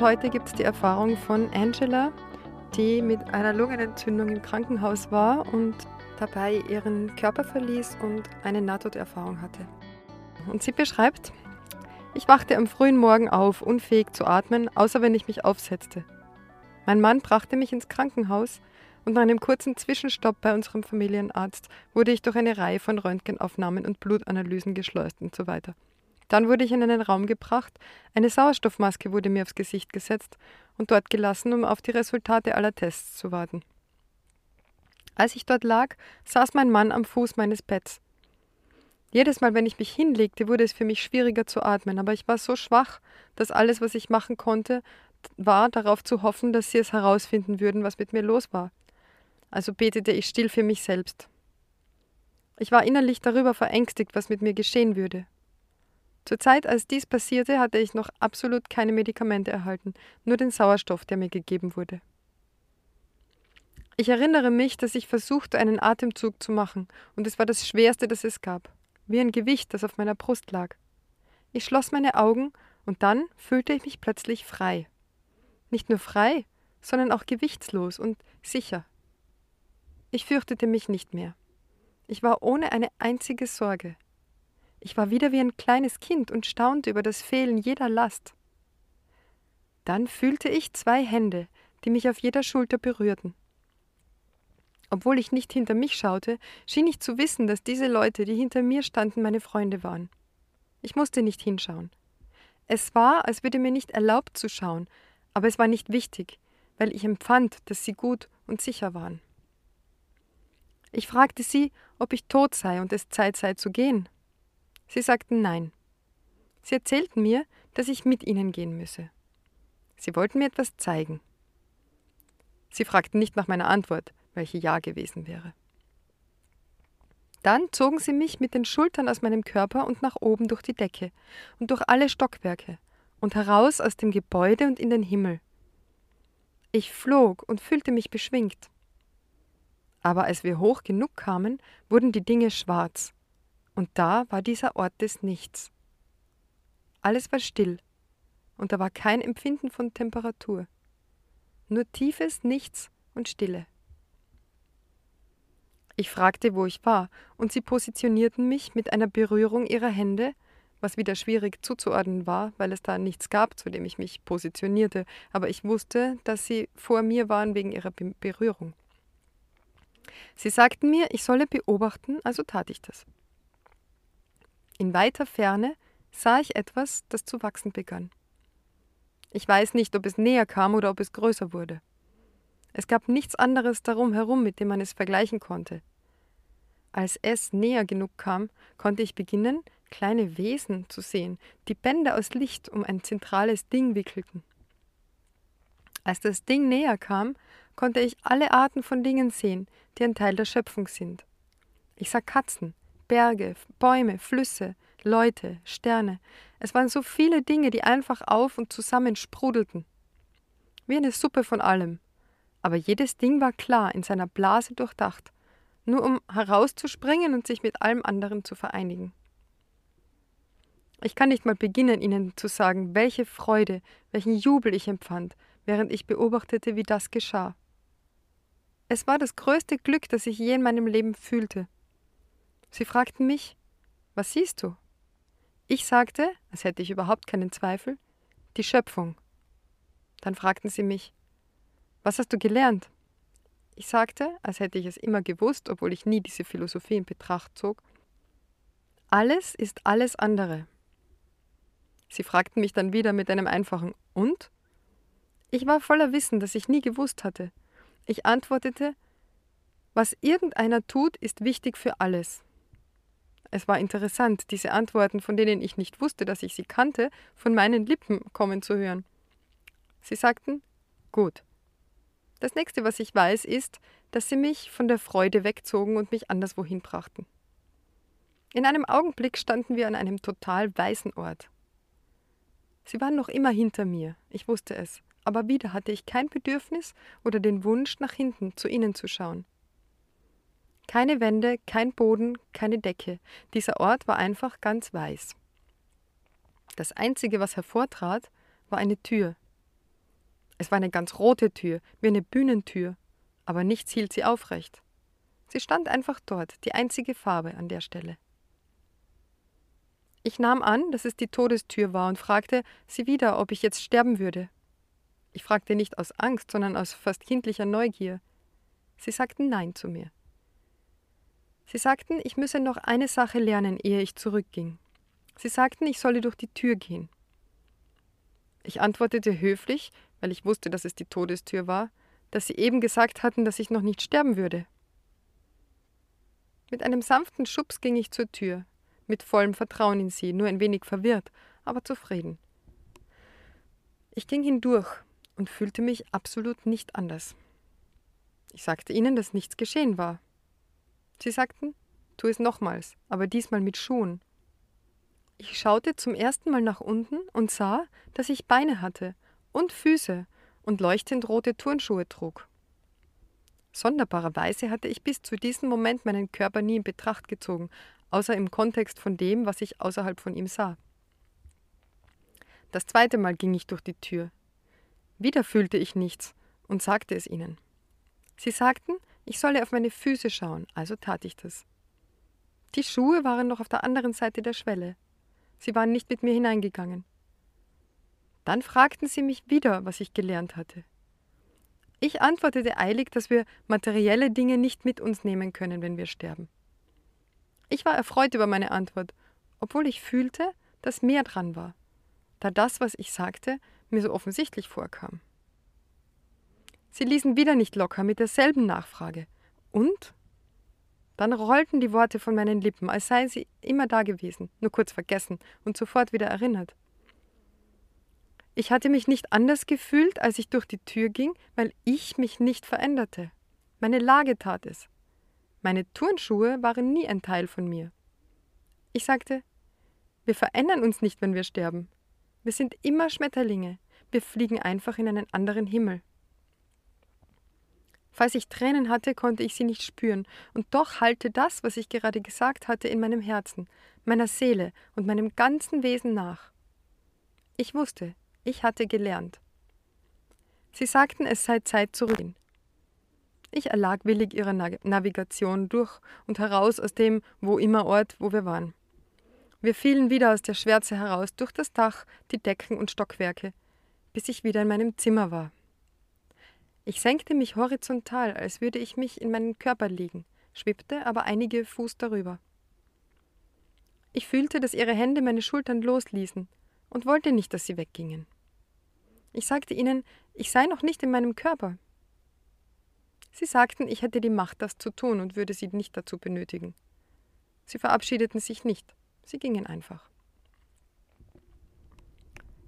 Heute gibt es die Erfahrung von Angela, die mit einer Lungenentzündung im Krankenhaus war und dabei ihren Körper verließ und eine Nahtoderfahrung hatte. Und sie beschreibt, ich wachte am frühen Morgen auf, unfähig zu atmen, außer wenn ich mich aufsetzte. Mein Mann brachte mich ins Krankenhaus und nach einem kurzen Zwischenstopp bei unserem Familienarzt wurde ich durch eine Reihe von Röntgenaufnahmen und Blutanalysen geschleust und so weiter. Dann wurde ich in einen Raum gebracht, eine Sauerstoffmaske wurde mir aufs Gesicht gesetzt und dort gelassen, um auf die Resultate aller Tests zu warten. Als ich dort lag, saß mein Mann am Fuß meines Betts. Jedes Mal, wenn ich mich hinlegte, wurde es für mich schwieriger zu atmen, aber ich war so schwach, dass alles, was ich machen konnte, war darauf zu hoffen, dass sie es herausfinden würden, was mit mir los war. Also betete ich still für mich selbst. Ich war innerlich darüber verängstigt, was mit mir geschehen würde. Zur Zeit, als dies passierte, hatte ich noch absolut keine Medikamente erhalten, nur den Sauerstoff, der mir gegeben wurde. Ich erinnere mich, dass ich versuchte, einen Atemzug zu machen, und es war das Schwerste, das es gab, wie ein Gewicht, das auf meiner Brust lag. Ich schloss meine Augen, und dann fühlte ich mich plötzlich frei. Nicht nur frei, sondern auch gewichtslos und sicher. Ich fürchtete mich nicht mehr. Ich war ohne eine einzige Sorge. Ich war wieder wie ein kleines Kind und staunte über das Fehlen jeder Last. Dann fühlte ich zwei Hände, die mich auf jeder Schulter berührten. Obwohl ich nicht hinter mich schaute, schien ich zu wissen, dass diese Leute, die hinter mir standen, meine Freunde waren. Ich musste nicht hinschauen. Es war, als würde mir nicht erlaubt zu schauen, aber es war nicht wichtig, weil ich empfand, dass sie gut und sicher waren. Ich fragte sie, ob ich tot sei und es Zeit sei zu gehen. Sie sagten nein. Sie erzählten mir, dass ich mit ihnen gehen müsse. Sie wollten mir etwas zeigen. Sie fragten nicht nach meiner Antwort, welche Ja gewesen wäre. Dann zogen sie mich mit den Schultern aus meinem Körper und nach oben durch die Decke und durch alle Stockwerke und heraus aus dem Gebäude und in den Himmel. Ich flog und fühlte mich beschwingt. Aber als wir hoch genug kamen, wurden die Dinge schwarz und da war dieser Ort des Nichts. Alles war still, und da war kein Empfinden von Temperatur, nur tiefes Nichts und Stille. Ich fragte, wo ich war, und sie positionierten mich mit einer Berührung ihrer Hände, was wieder schwierig zuzuordnen war, weil es da nichts gab, zu dem ich mich positionierte, aber ich wusste, dass sie vor mir waren wegen ihrer Be Berührung. Sie sagten mir, ich solle beobachten, also tat ich das. In weiter Ferne sah ich etwas, das zu wachsen begann. Ich weiß nicht, ob es näher kam oder ob es größer wurde. Es gab nichts anderes darum herum, mit dem man es vergleichen konnte. Als es näher genug kam, konnte ich beginnen, kleine Wesen zu sehen, die Bänder aus Licht um ein zentrales Ding wickelten. Als das Ding näher kam, konnte ich alle Arten von Dingen sehen, die ein Teil der Schöpfung sind. Ich sah Katzen, Berge, Bäume, Flüsse, Leute, Sterne. Es waren so viele Dinge, die einfach auf und zusammen sprudelten. Wie eine Suppe von allem. Aber jedes Ding war klar, in seiner Blase durchdacht, nur um herauszuspringen und sich mit allem anderen zu vereinigen. Ich kann nicht mal beginnen, Ihnen zu sagen, welche Freude, welchen Jubel ich empfand, während ich beobachtete, wie das geschah. Es war das größte Glück, das ich je in meinem Leben fühlte. Sie fragten mich, was siehst du? Ich sagte, als hätte ich überhaupt keinen Zweifel, die Schöpfung. Dann fragten sie mich, was hast du gelernt? Ich sagte, als hätte ich es immer gewusst, obwohl ich nie diese Philosophie in Betracht zog, alles ist alles andere. Sie fragten mich dann wieder mit einem einfachen Und? Ich war voller Wissen, das ich nie gewusst hatte. Ich antwortete, Was irgendeiner tut, ist wichtig für alles. Es war interessant, diese Antworten, von denen ich nicht wusste, dass ich sie kannte, von meinen Lippen kommen zu hören. Sie sagten, gut. Das nächste, was ich weiß, ist, dass sie mich von der Freude wegzogen und mich anderswohin brachten. In einem Augenblick standen wir an einem total weißen Ort. Sie waren noch immer hinter mir, ich wusste es, aber wieder hatte ich kein Bedürfnis oder den Wunsch, nach hinten zu ihnen zu schauen. Keine Wände, kein Boden, keine Decke. Dieser Ort war einfach ganz weiß. Das Einzige, was hervortrat, war eine Tür. Es war eine ganz rote Tür, wie eine Bühnentür, aber nichts hielt sie aufrecht. Sie stand einfach dort, die einzige Farbe an der Stelle. Ich nahm an, dass es die Todestür war und fragte sie wieder, ob ich jetzt sterben würde. Ich fragte nicht aus Angst, sondern aus fast kindlicher Neugier. Sie sagten Nein zu mir. Sie sagten, ich müsse noch eine Sache lernen, ehe ich zurückging. Sie sagten, ich solle durch die Tür gehen. Ich antwortete höflich, weil ich wusste, dass es die Todestür war, dass sie eben gesagt hatten, dass ich noch nicht sterben würde. Mit einem sanften Schubs ging ich zur Tür, mit vollem Vertrauen in sie, nur ein wenig verwirrt, aber zufrieden. Ich ging hindurch und fühlte mich absolut nicht anders. Ich sagte ihnen, dass nichts geschehen war. Sie sagten, tu es nochmals, aber diesmal mit Schuhen. Ich schaute zum ersten Mal nach unten und sah, dass ich Beine hatte und Füße und leuchtend rote Turnschuhe trug. Sonderbarerweise hatte ich bis zu diesem Moment meinen Körper nie in Betracht gezogen, außer im Kontext von dem, was ich außerhalb von ihm sah. Das zweite Mal ging ich durch die Tür. Wieder fühlte ich nichts und sagte es ihnen. Sie sagten, ich solle auf meine Füße schauen, also tat ich das. Die Schuhe waren noch auf der anderen Seite der Schwelle. Sie waren nicht mit mir hineingegangen. Dann fragten sie mich wieder, was ich gelernt hatte. Ich antwortete eilig, dass wir materielle Dinge nicht mit uns nehmen können, wenn wir sterben. Ich war erfreut über meine Antwort, obwohl ich fühlte, dass mehr dran war, da das, was ich sagte, mir so offensichtlich vorkam. Sie ließen wieder nicht locker mit derselben Nachfrage. Und? Dann rollten die Worte von meinen Lippen, als seien sie immer da gewesen, nur kurz vergessen und sofort wieder erinnert. Ich hatte mich nicht anders gefühlt, als ich durch die Tür ging, weil ich mich nicht veränderte. Meine Lage tat es. Meine Turnschuhe waren nie ein Teil von mir. Ich sagte, wir verändern uns nicht, wenn wir sterben. Wir sind immer Schmetterlinge. Wir fliegen einfach in einen anderen Himmel. Falls ich Tränen hatte, konnte ich sie nicht spüren, und doch hallte das, was ich gerade gesagt hatte, in meinem Herzen, meiner Seele und meinem ganzen Wesen nach. Ich wusste, ich hatte gelernt. Sie sagten, es sei Zeit zurückzugehen. Ich erlag willig ihrer Navigation durch und heraus aus dem wo immer Ort, wo wir waren. Wir fielen wieder aus der Schwärze heraus durch das Dach, die Decken und Stockwerke, bis ich wieder in meinem Zimmer war. Ich senkte mich horizontal, als würde ich mich in meinen Körper legen, schwebte aber einige Fuß darüber. Ich fühlte, dass ihre Hände meine Schultern losließen und wollte nicht, dass sie weggingen. Ich sagte ihnen, ich sei noch nicht in meinem Körper, Sie sagten, ich hätte die Macht, das zu tun und würde sie nicht dazu benötigen. Sie verabschiedeten sich nicht, sie gingen einfach.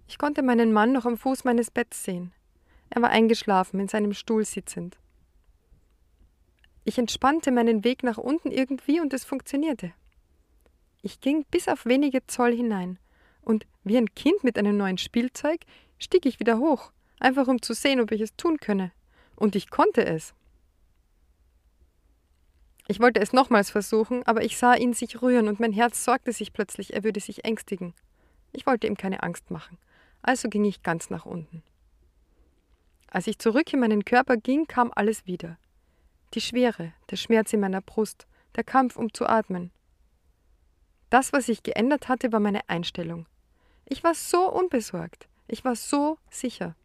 Ich konnte meinen Mann noch am Fuß meines Betts sehen. Er war eingeschlafen, in seinem Stuhl sitzend. Ich entspannte meinen Weg nach unten irgendwie und es funktionierte. Ich ging bis auf wenige Zoll hinein, und wie ein Kind mit einem neuen Spielzeug stieg ich wieder hoch, einfach um zu sehen, ob ich es tun könne. Und ich konnte es. Ich wollte es nochmals versuchen, aber ich sah ihn sich rühren und mein Herz sorgte sich plötzlich, er würde sich ängstigen. Ich wollte ihm keine Angst machen, also ging ich ganz nach unten. Als ich zurück in meinen Körper ging, kam alles wieder. Die Schwere, der Schmerz in meiner Brust, der Kampf, um zu atmen. Das, was sich geändert hatte, war meine Einstellung. Ich war so unbesorgt, ich war so sicher.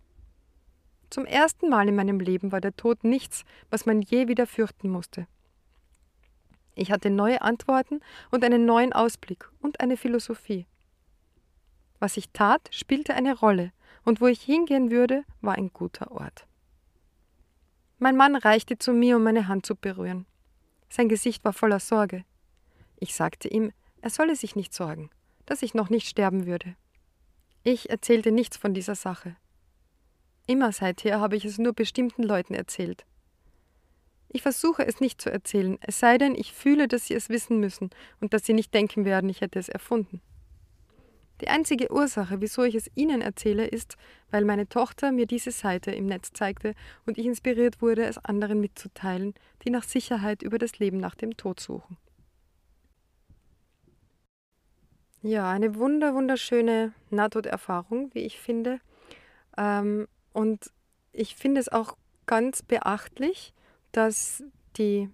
Zum ersten Mal in meinem Leben war der Tod nichts, was man je wieder fürchten musste. Ich hatte neue Antworten und einen neuen Ausblick und eine Philosophie. Was ich tat, spielte eine Rolle, und wo ich hingehen würde, war ein guter Ort. Mein Mann reichte zu mir, um meine Hand zu berühren. Sein Gesicht war voller Sorge. Ich sagte ihm, er solle sich nicht sorgen, dass ich noch nicht sterben würde. Ich erzählte nichts von dieser Sache. Immer seither habe ich es nur bestimmten Leuten erzählt. Ich versuche es nicht zu erzählen, es sei denn, ich fühle, dass sie es wissen müssen und dass sie nicht denken werden, ich hätte es erfunden. Die einzige Ursache, wieso ich es Ihnen erzähle, ist, weil meine Tochter mir diese Seite im Netz zeigte und ich inspiriert wurde, es anderen mitzuteilen, die nach Sicherheit über das Leben nach dem Tod suchen. Ja, eine wunder, wunderschöne Nahtoderfahrung, wie ich finde. Ähm, und ich finde es auch ganz beachtlich, dass die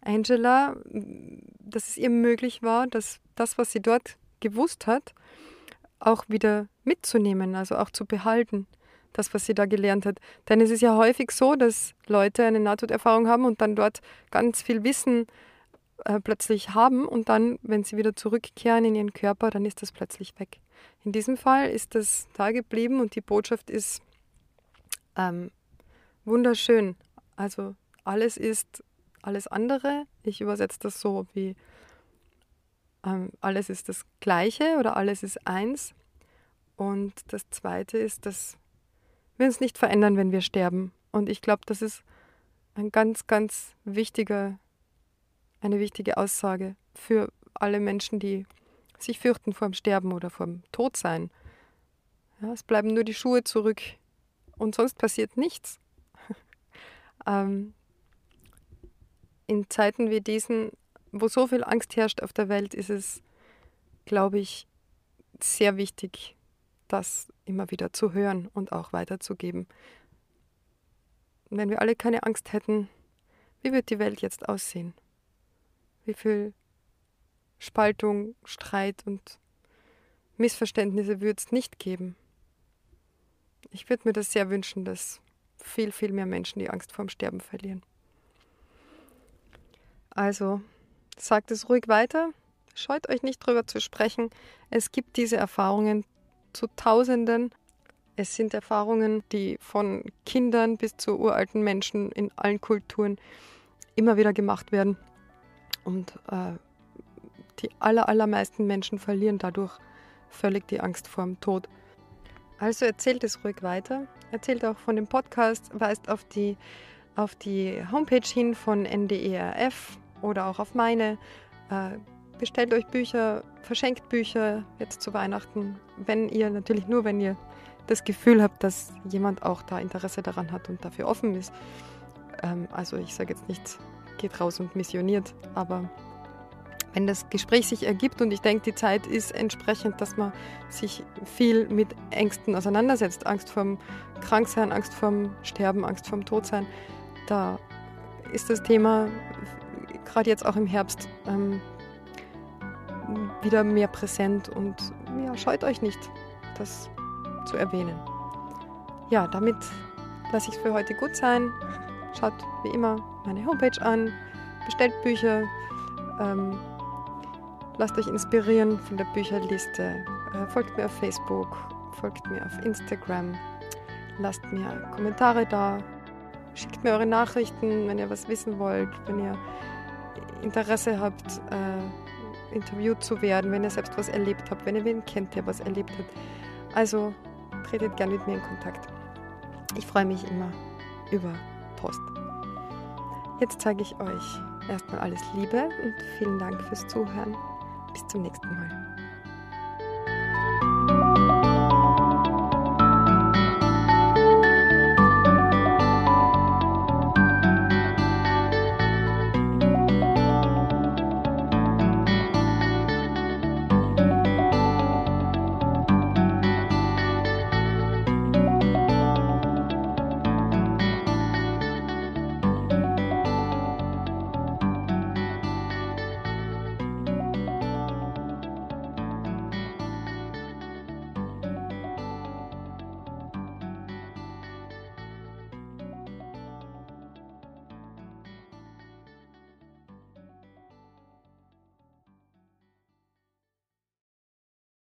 Angela, dass es ihr möglich war, dass das, was sie dort gewusst hat, auch wieder mitzunehmen, also auch zu behalten, das, was sie da gelernt hat. Denn es ist ja häufig so, dass Leute eine Nahtoderfahrung haben und dann dort ganz viel Wissen äh, plötzlich haben und dann, wenn sie wieder zurückkehren in ihren Körper, dann ist das plötzlich weg. In diesem Fall ist das da geblieben und die Botschaft ist ähm, wunderschön. Also alles ist alles andere. Ich übersetze das so wie ähm, alles ist das Gleiche oder alles ist eins. Und das Zweite ist, dass wir uns nicht verändern, wenn wir sterben. Und ich glaube, das ist ein ganz, ganz wichtiger, eine wichtige Aussage für alle Menschen, die sich fürchten vor dem Sterben oder vor dem Todsein. Ja, es bleiben nur die Schuhe zurück und sonst passiert nichts. ähm, in Zeiten wie diesen wo so viel Angst herrscht auf der Welt, ist es, glaube ich, sehr wichtig, das immer wieder zu hören und auch weiterzugeben. Wenn wir alle keine Angst hätten, wie wird die Welt jetzt aussehen? Wie viel Spaltung, Streit und Missverständnisse würde es nicht geben? Ich würde mir das sehr wünschen, dass viel, viel mehr Menschen die Angst vorm Sterben verlieren. Also, sagt es ruhig weiter. Scheut euch nicht drüber zu sprechen. Es gibt diese Erfahrungen zu Tausenden. Es sind Erfahrungen, die von Kindern bis zu uralten Menschen in allen Kulturen immer wieder gemacht werden. Und äh, die aller, allermeisten Menschen verlieren dadurch völlig die Angst vor dem Tod. Also erzählt es ruhig weiter. Erzählt auch von dem Podcast, weist auf die, auf die Homepage hin von NDERF oder auch auf meine. Äh, bestellt euch Bücher, verschenkt Bücher jetzt zu Weihnachten, wenn ihr natürlich nur, wenn ihr das Gefühl habt, dass jemand auch da Interesse daran hat und dafür offen ist. Ähm, also ich sage jetzt nicht, geht raus und missioniert, aber wenn das Gespräch sich ergibt und ich denke, die Zeit ist entsprechend, dass man sich viel mit Ängsten auseinandersetzt, Angst vorm Kranksein, Angst vorm Sterben, Angst vorm Todsein, da ist das Thema gerade jetzt auch im Herbst ähm, wieder mehr präsent und ja, scheut euch nicht, das zu erwähnen. Ja, damit lasse ich es für heute gut sein. Schaut wie immer meine Homepage an, bestellt Bücher, ähm, lasst euch inspirieren von der Bücherliste, äh, folgt mir auf Facebook, folgt mir auf Instagram, lasst mir Kommentare da, schickt mir eure Nachrichten, wenn ihr was wissen wollt, wenn ihr Interesse habt, äh, interviewt zu werden, wenn ihr selbst was erlebt habt, wenn ihr wen kennt, der was erlebt hat. Also tretet gerne mit mir in Kontakt. Ich freue mich immer über Post. Jetzt zeige ich euch erstmal alles Liebe und vielen Dank fürs Zuhören. Bis zum nächsten Mal.